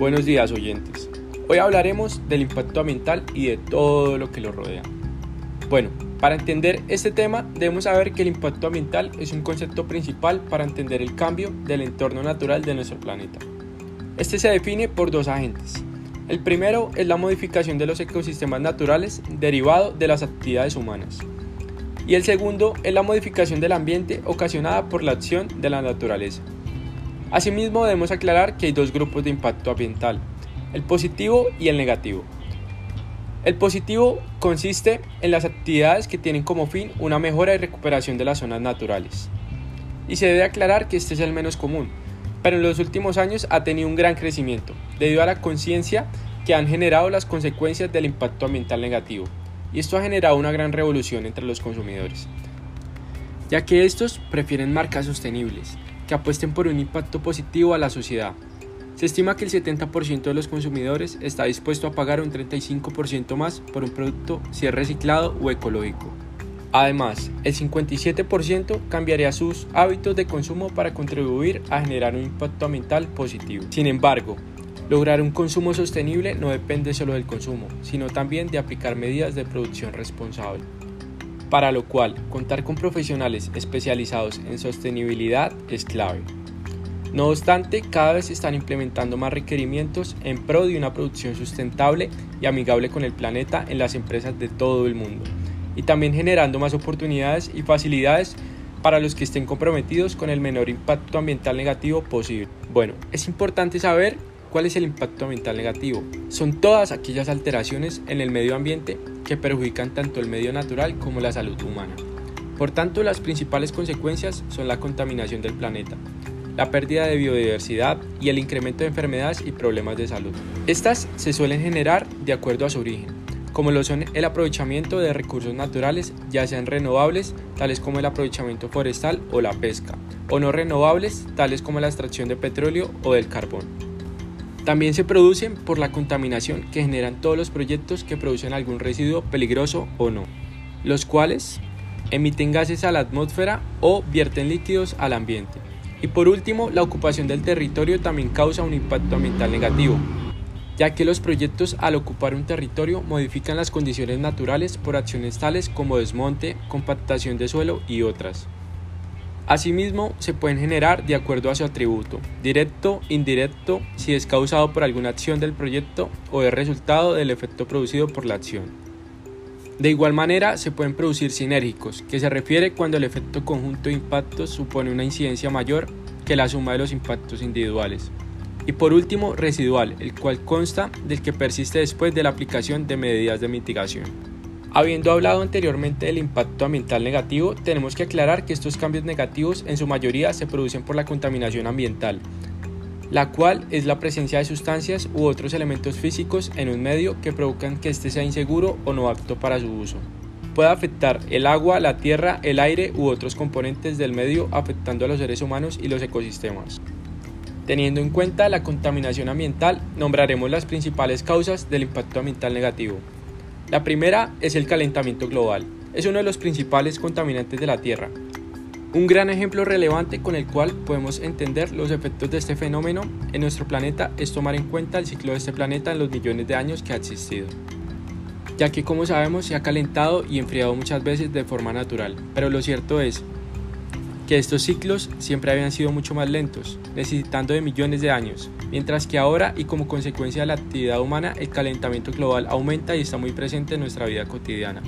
Buenos días oyentes. Hoy hablaremos del impacto ambiental y de todo lo que lo rodea. Bueno, para entender este tema debemos saber que el impacto ambiental es un concepto principal para entender el cambio del entorno natural de nuestro planeta. Este se define por dos agentes. El primero es la modificación de los ecosistemas naturales derivado de las actividades humanas. Y el segundo es la modificación del ambiente ocasionada por la acción de la naturaleza. Asimismo, debemos aclarar que hay dos grupos de impacto ambiental, el positivo y el negativo. El positivo consiste en las actividades que tienen como fin una mejora y recuperación de las zonas naturales. Y se debe aclarar que este es el menos común, pero en los últimos años ha tenido un gran crecimiento, debido a la conciencia que han generado las consecuencias del impacto ambiental negativo, y esto ha generado una gran revolución entre los consumidores, ya que estos prefieren marcas sostenibles, que apuesten por un impacto positivo a la sociedad. Se estima que el 70% de los consumidores está dispuesto a pagar un 35% más por un producto si es reciclado o ecológico. Además, el 57% cambiaría sus hábitos de consumo para contribuir a generar un impacto ambiental positivo. Sin embargo, lograr un consumo sostenible no depende solo del consumo, sino también de aplicar medidas de producción responsable para lo cual contar con profesionales especializados en sostenibilidad es clave. No obstante, cada vez se están implementando más requerimientos en pro de una producción sustentable y amigable con el planeta en las empresas de todo el mundo, y también generando más oportunidades y facilidades para los que estén comprometidos con el menor impacto ambiental negativo posible. Bueno, es importante saber cuál es el impacto ambiental negativo. Son todas aquellas alteraciones en el medio ambiente que perjudican tanto el medio natural como la salud humana. Por tanto, las principales consecuencias son la contaminación del planeta, la pérdida de biodiversidad y el incremento de enfermedades y problemas de salud. Estas se suelen generar de acuerdo a su origen, como lo son el aprovechamiento de recursos naturales, ya sean renovables, tales como el aprovechamiento forestal o la pesca, o no renovables, tales como la extracción de petróleo o del carbón. También se producen por la contaminación que generan todos los proyectos que producen algún residuo peligroso o no, los cuales emiten gases a la atmósfera o vierten líquidos al ambiente. Y por último, la ocupación del territorio también causa un impacto ambiental negativo, ya que los proyectos al ocupar un territorio modifican las condiciones naturales por acciones tales como desmonte, compactación de suelo y otras. Asimismo, se pueden generar de acuerdo a su atributo, directo, indirecto, si es causado por alguna acción del proyecto o es resultado del efecto producido por la acción. De igual manera, se pueden producir sinérgicos, que se refiere cuando el efecto conjunto de impactos supone una incidencia mayor que la suma de los impactos individuales. Y por último, residual, el cual consta del que persiste después de la aplicación de medidas de mitigación. Habiendo hablado anteriormente del impacto ambiental negativo, tenemos que aclarar que estos cambios negativos en su mayoría se producen por la contaminación ambiental, la cual es la presencia de sustancias u otros elementos físicos en un medio que provocan que éste sea inseguro o no apto para su uso. Puede afectar el agua, la tierra, el aire u otros componentes del medio afectando a los seres humanos y los ecosistemas. Teniendo en cuenta la contaminación ambiental, nombraremos las principales causas del impacto ambiental negativo. La primera es el calentamiento global. Es uno de los principales contaminantes de la Tierra. Un gran ejemplo relevante con el cual podemos entender los efectos de este fenómeno en nuestro planeta es tomar en cuenta el ciclo de este planeta en los millones de años que ha existido. Ya que como sabemos se ha calentado y enfriado muchas veces de forma natural, pero lo cierto es que estos ciclos siempre habían sido mucho más lentos, necesitando de millones de años, mientras que ahora y como consecuencia de la actividad humana el calentamiento global aumenta y está muy presente en nuestra vida cotidiana,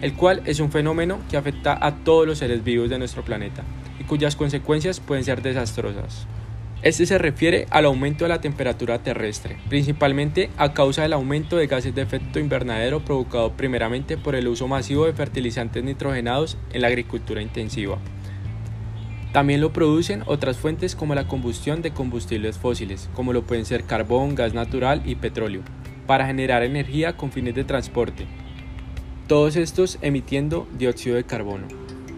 el cual es un fenómeno que afecta a todos los seres vivos de nuestro planeta y cuyas consecuencias pueden ser desastrosas. Este se refiere al aumento de la temperatura terrestre, principalmente a causa del aumento de gases de efecto invernadero provocado primeramente por el uso masivo de fertilizantes nitrogenados en la agricultura intensiva. También lo producen otras fuentes como la combustión de combustibles fósiles, como lo pueden ser carbón, gas natural y petróleo, para generar energía con fines de transporte. Todos estos emitiendo dióxido de carbono.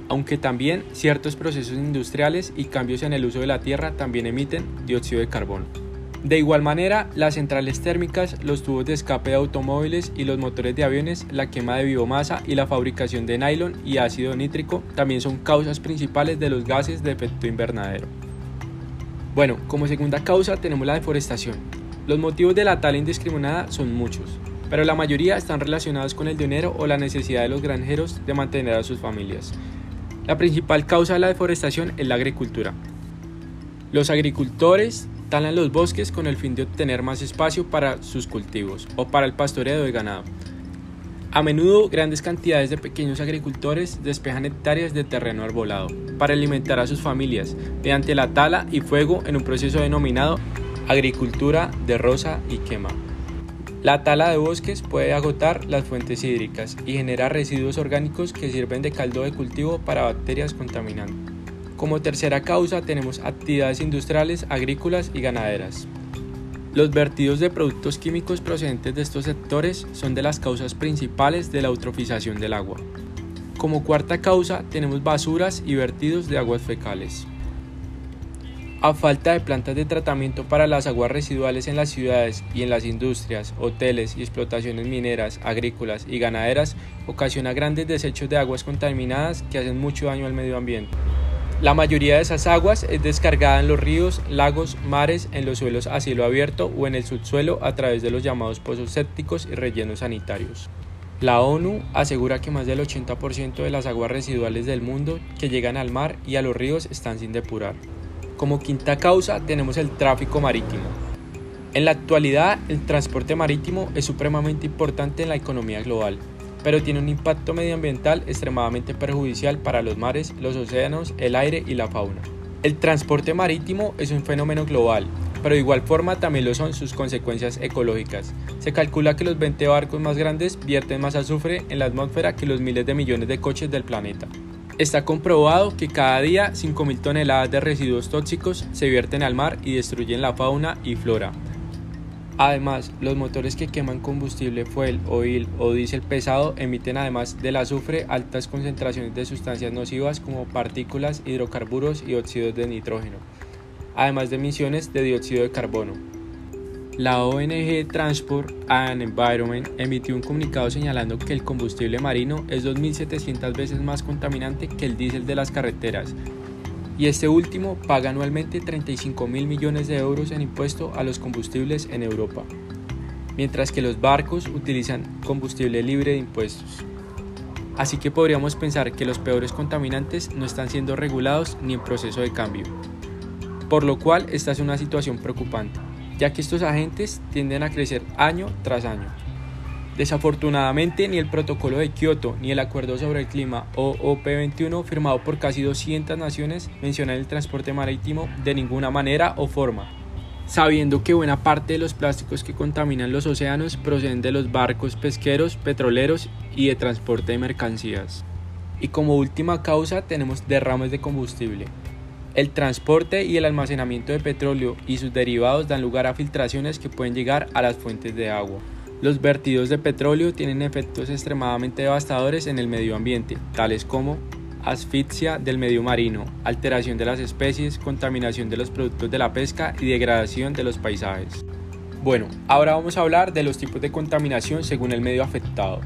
Aunque también ciertos procesos industriales y cambios en el uso de la tierra también emiten dióxido de carbono. De igual manera, las centrales térmicas, los tubos de escape de automóviles y los motores de aviones, la quema de biomasa y la fabricación de nylon y ácido nítrico también son causas principales de los gases de efecto invernadero. Bueno, como segunda causa tenemos la deforestación. Los motivos de la tala indiscriminada son muchos, pero la mayoría están relacionados con el dinero o la necesidad de los granjeros de mantener a sus familias. La principal causa de la deforestación es la agricultura. Los agricultores talan los bosques con el fin de obtener más espacio para sus cultivos o para el pastoreo de ganado. A menudo grandes cantidades de pequeños agricultores despejan hectáreas de terreno arbolado para alimentar a sus familias mediante la tala y fuego en un proceso denominado agricultura de rosa y quema. La tala de bosques puede agotar las fuentes hídricas y genera residuos orgánicos que sirven de caldo de cultivo para bacterias contaminantes. Como tercera causa tenemos actividades industriales, agrícolas y ganaderas. Los vertidos de productos químicos procedentes de estos sectores son de las causas principales de la eutrofización del agua. Como cuarta causa tenemos basuras y vertidos de aguas fecales. A falta de plantas de tratamiento para las aguas residuales en las ciudades y en las industrias, hoteles y explotaciones mineras, agrícolas y ganaderas, ocasiona grandes desechos de aguas contaminadas que hacen mucho daño al medio ambiente. La mayoría de esas aguas es descargada en los ríos, lagos, mares, en los suelos a cielo abierto o en el subsuelo a través de los llamados pozos sépticos y rellenos sanitarios. La ONU asegura que más del 80% de las aguas residuales del mundo que llegan al mar y a los ríos están sin depurar. Como quinta causa tenemos el tráfico marítimo. En la actualidad, el transporte marítimo es supremamente importante en la economía global, pero tiene un impacto medioambiental extremadamente perjudicial para los mares, los océanos, el aire y la fauna. El transporte marítimo es un fenómeno global, pero de igual forma también lo son sus consecuencias ecológicas. Se calcula que los 20 barcos más grandes vierten más azufre en la atmósfera que los miles de millones de coches del planeta. Está comprobado que cada día 5.000 toneladas de residuos tóxicos se vierten al mar y destruyen la fauna y flora. Además, los motores que queman combustible fuel, oil o diésel pesado emiten además del azufre altas concentraciones de sustancias nocivas como partículas, hidrocarburos y óxidos de nitrógeno, además de emisiones de dióxido de carbono. La ONG Transport and Environment emitió un comunicado señalando que el combustible marino es 2.700 veces más contaminante que el diésel de las carreteras y este último paga anualmente 35 mil millones de euros en impuesto a los combustibles en Europa, mientras que los barcos utilizan combustible libre de impuestos. Así que podríamos pensar que los peores contaminantes no están siendo regulados ni en proceso de cambio, por lo cual esta es una situación preocupante ya que estos agentes tienden a crecer año tras año. Desafortunadamente, ni el Protocolo de Kioto ni el Acuerdo sobre el Clima o OP21, firmado por casi 200 naciones, mencionan el transporte marítimo de ninguna manera o forma, sabiendo que buena parte de los plásticos que contaminan los océanos proceden de los barcos pesqueros, petroleros y de transporte de mercancías. Y como última causa tenemos derrames de combustible. El transporte y el almacenamiento de petróleo y sus derivados dan lugar a filtraciones que pueden llegar a las fuentes de agua. Los vertidos de petróleo tienen efectos extremadamente devastadores en el medio ambiente, tales como asfixia del medio marino, alteración de las especies, contaminación de los productos de la pesca y degradación de los paisajes. Bueno, ahora vamos a hablar de los tipos de contaminación según el medio afectado.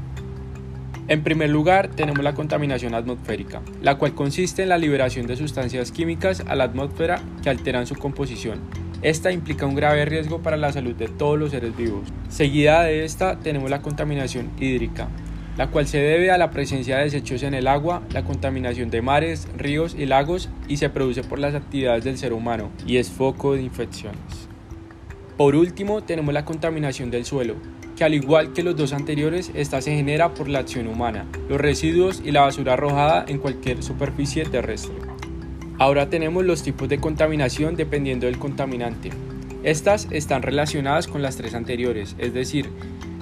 En primer lugar, tenemos la contaminación atmosférica, la cual consiste en la liberación de sustancias químicas a la atmósfera que alteran su composición. Esta implica un grave riesgo para la salud de todos los seres vivos. Seguida de esta tenemos la contaminación hídrica, la cual se debe a la presencia de desechos en el agua, la contaminación de mares, ríos y lagos y se produce por las actividades del ser humano y es foco de infecciones. Por último, tenemos la contaminación del suelo, que al igual que los dos anteriores, esta se genera por la acción humana, los residuos y la basura arrojada en cualquier superficie terrestre. Ahora tenemos los tipos de contaminación dependiendo del contaminante. Estas están relacionadas con las tres anteriores, es decir,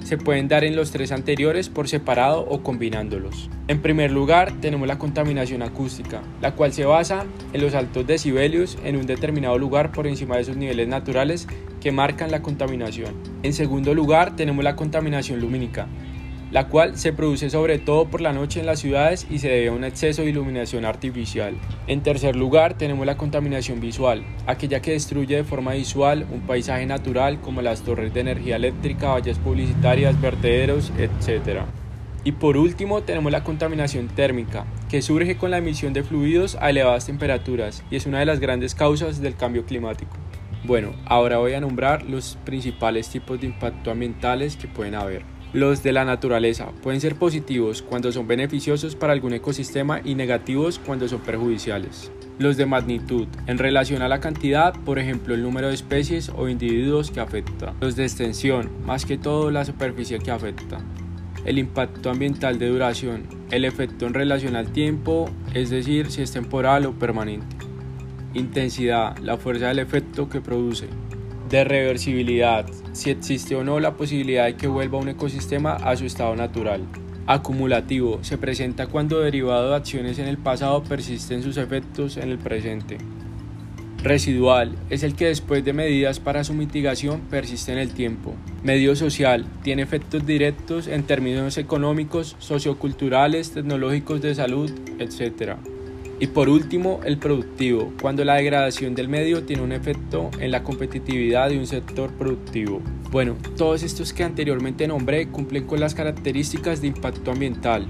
se pueden dar en los tres anteriores por separado o combinándolos. En primer lugar, tenemos la contaminación acústica, la cual se basa en los altos decibelios en un determinado lugar por encima de sus niveles naturales que marcan la contaminación. En segundo lugar, tenemos la contaminación lumínica, la cual se produce sobre todo por la noche en las ciudades y se debe a un exceso de iluminación artificial. En tercer lugar, tenemos la contaminación visual, aquella que destruye de forma visual un paisaje natural como las torres de energía eléctrica, vallas publicitarias, vertederos, etc. Y por último, tenemos la contaminación térmica, que surge con la emisión de fluidos a elevadas temperaturas y es una de las grandes causas del cambio climático. Bueno, ahora voy a nombrar los principales tipos de impacto ambientales que pueden haber. Los de la naturaleza pueden ser positivos cuando son beneficiosos para algún ecosistema y negativos cuando son perjudiciales. Los de magnitud, en relación a la cantidad, por ejemplo el número de especies o individuos que afecta. Los de extensión, más que todo la superficie que afecta. El impacto ambiental de duración, el efecto en relación al tiempo, es decir, si es temporal o permanente. Intensidad, la fuerza del efecto que produce de reversibilidad, si existe o no la posibilidad de que vuelva un ecosistema a su estado natural. Acumulativo, se presenta cuando derivado de acciones en el pasado persisten sus efectos en el presente. Residual, es el que después de medidas para su mitigación persiste en el tiempo. Medio social, tiene efectos directos en términos económicos, socioculturales, tecnológicos de salud, etc. Y por último, el productivo, cuando la degradación del medio tiene un efecto en la competitividad de un sector productivo. Bueno, todos estos que anteriormente nombré cumplen con las características de impacto ambiental,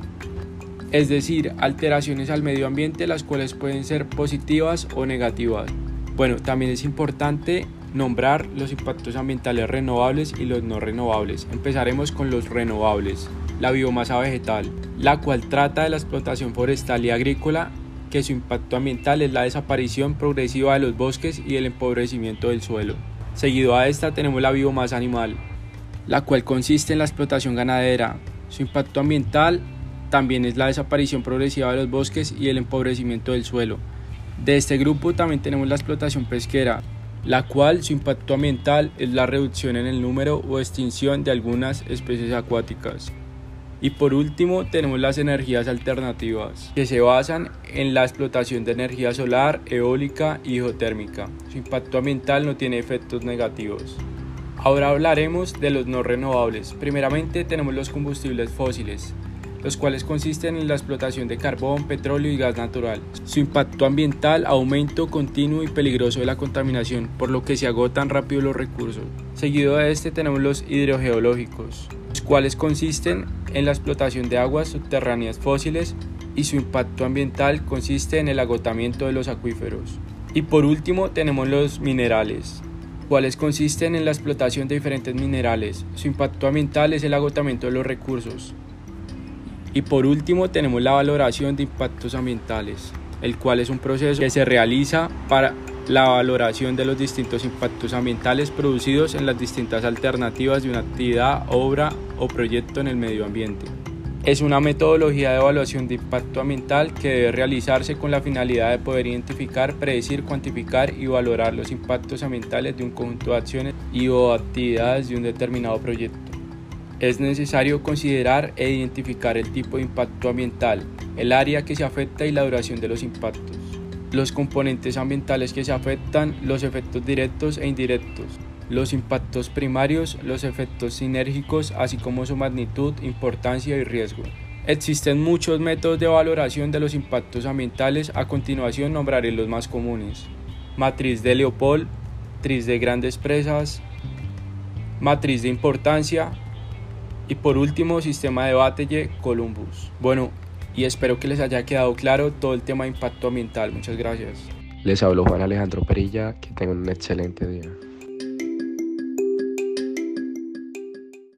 es decir, alteraciones al medio ambiente las cuales pueden ser positivas o negativas. Bueno, también es importante nombrar los impactos ambientales renovables y los no renovables. Empezaremos con los renovables. La biomasa vegetal, la cual trata de la explotación forestal y agrícola que su impacto ambiental es la desaparición progresiva de los bosques y el empobrecimiento del suelo. Seguido a esta tenemos la biomasa animal, la cual consiste en la explotación ganadera. Su impacto ambiental también es la desaparición progresiva de los bosques y el empobrecimiento del suelo. De este grupo también tenemos la explotación pesquera, la cual su impacto ambiental es la reducción en el número o extinción de algunas especies acuáticas. Y por último tenemos las energías alternativas, que se basan en la explotación de energía solar, eólica y geotérmica. Su impacto ambiental no tiene efectos negativos. Ahora hablaremos de los no renovables. Primeramente tenemos los combustibles fósiles, los cuales consisten en la explotación de carbón, petróleo y gas natural. Su impacto ambiental, aumento continuo y peligroso de la contaminación, por lo que se agotan rápido los recursos. Seguido de este tenemos los hidrogeológicos, los cuales consisten en la explotación de aguas subterráneas fósiles y su impacto ambiental consiste en el agotamiento de los acuíferos. Y por último tenemos los minerales, cuales consisten en la explotación de diferentes minerales. Su impacto ambiental es el agotamiento de los recursos. Y por último tenemos la valoración de impactos ambientales, el cual es un proceso que se realiza para la valoración de los distintos impactos ambientales producidos en las distintas alternativas de una actividad, obra o proyecto en el medio ambiente. Es una metodología de evaluación de impacto ambiental que debe realizarse con la finalidad de poder identificar, predecir, cuantificar y valorar los impactos ambientales de un conjunto de acciones y o actividades de un determinado proyecto. Es necesario considerar e identificar el tipo de impacto ambiental, el área que se afecta y la duración de los impactos los componentes ambientales que se afectan, los efectos directos e indirectos, los impactos primarios, los efectos sinérgicos, así como su magnitud, importancia y riesgo. Existen muchos métodos de valoración de los impactos ambientales, a continuación nombraré los más comunes. Matriz de Leopold, matriz de grandes presas, matriz de importancia y por último sistema de Batelle Columbus. Bueno, y espero que les haya quedado claro todo el tema de impacto ambiental. Muchas gracias. Les hablo Juan Alejandro Perilla, que tengan un excelente día.